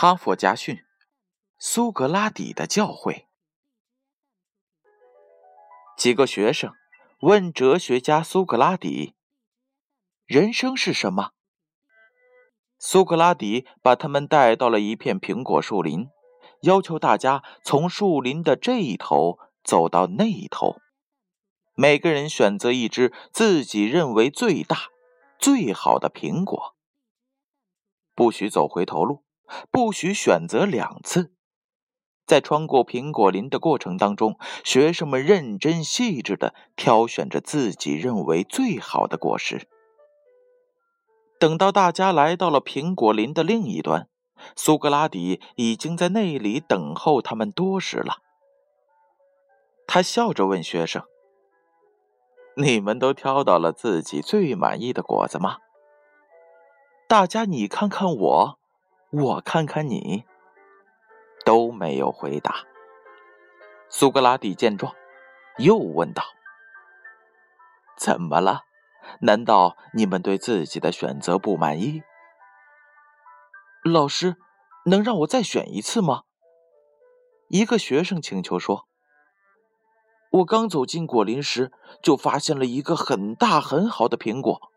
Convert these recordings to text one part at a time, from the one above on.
哈佛家训：苏格拉底的教诲。几个学生问哲学家苏格拉底：“人生是什么？”苏格拉底把他们带到了一片苹果树林，要求大家从树林的这一头走到那一头，每个人选择一只自己认为最大、最好的苹果，不许走回头路。不许选择两次。在穿过苹果林的过程当中，学生们认真细致的挑选着自己认为最好的果实。等到大家来到了苹果林的另一端，苏格拉底已经在那里等候他们多时了。他笑着问学生：“你们都挑到了自己最满意的果子吗？”大家，你看看我。我看看你，都没有回答。苏格拉底见状，又问道：“怎么了？难道你们对自己的选择不满意？”老师，能让我再选一次吗？一个学生请求说：“我刚走进果林时，就发现了一个很大很好的苹果，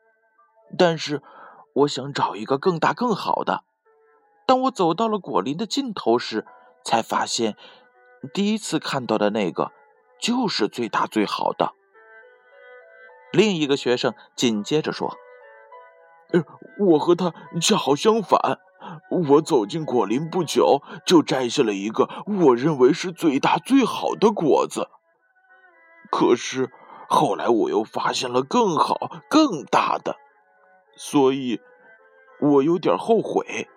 但是我想找一个更大更好的。”当我走到了果林的尽头时，才发现，第一次看到的那个就是最大最好的。另一个学生紧接着说：“呃，我和他恰好相反。我走进果林不久，就摘下了一个我认为是最大最好的果子。可是后来我又发现了更好更大的，所以我有点后悔。”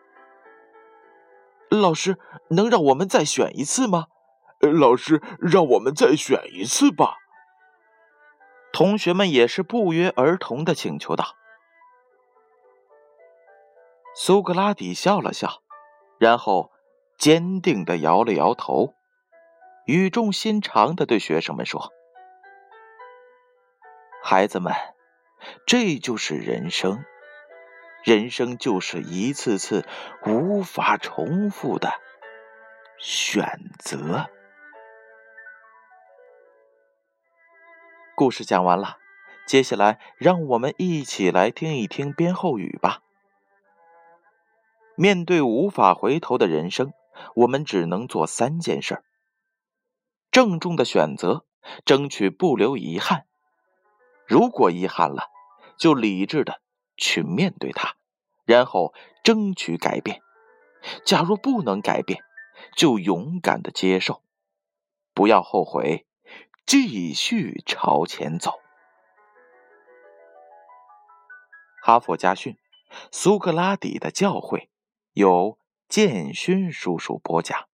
老师，能让我们再选一次吗？老师，让我们再选一次吧。同学们也是不约而同的请求道。苏格拉底笑了笑，然后坚定的摇了摇头，语重心长的对学生们说：“孩子们，这就是人生。”人生就是一次次无法重复的选择。故事讲完了，接下来让我们一起来听一听编后语吧。面对无法回头的人生，我们只能做三件事：郑重的选择，争取不留遗憾；如果遗憾了，就理智的。去面对它，然后争取改变。假如不能改变，就勇敢的接受，不要后悔，继续朝前走。哈佛家训：苏格拉底的教诲，由建勋叔叔播讲。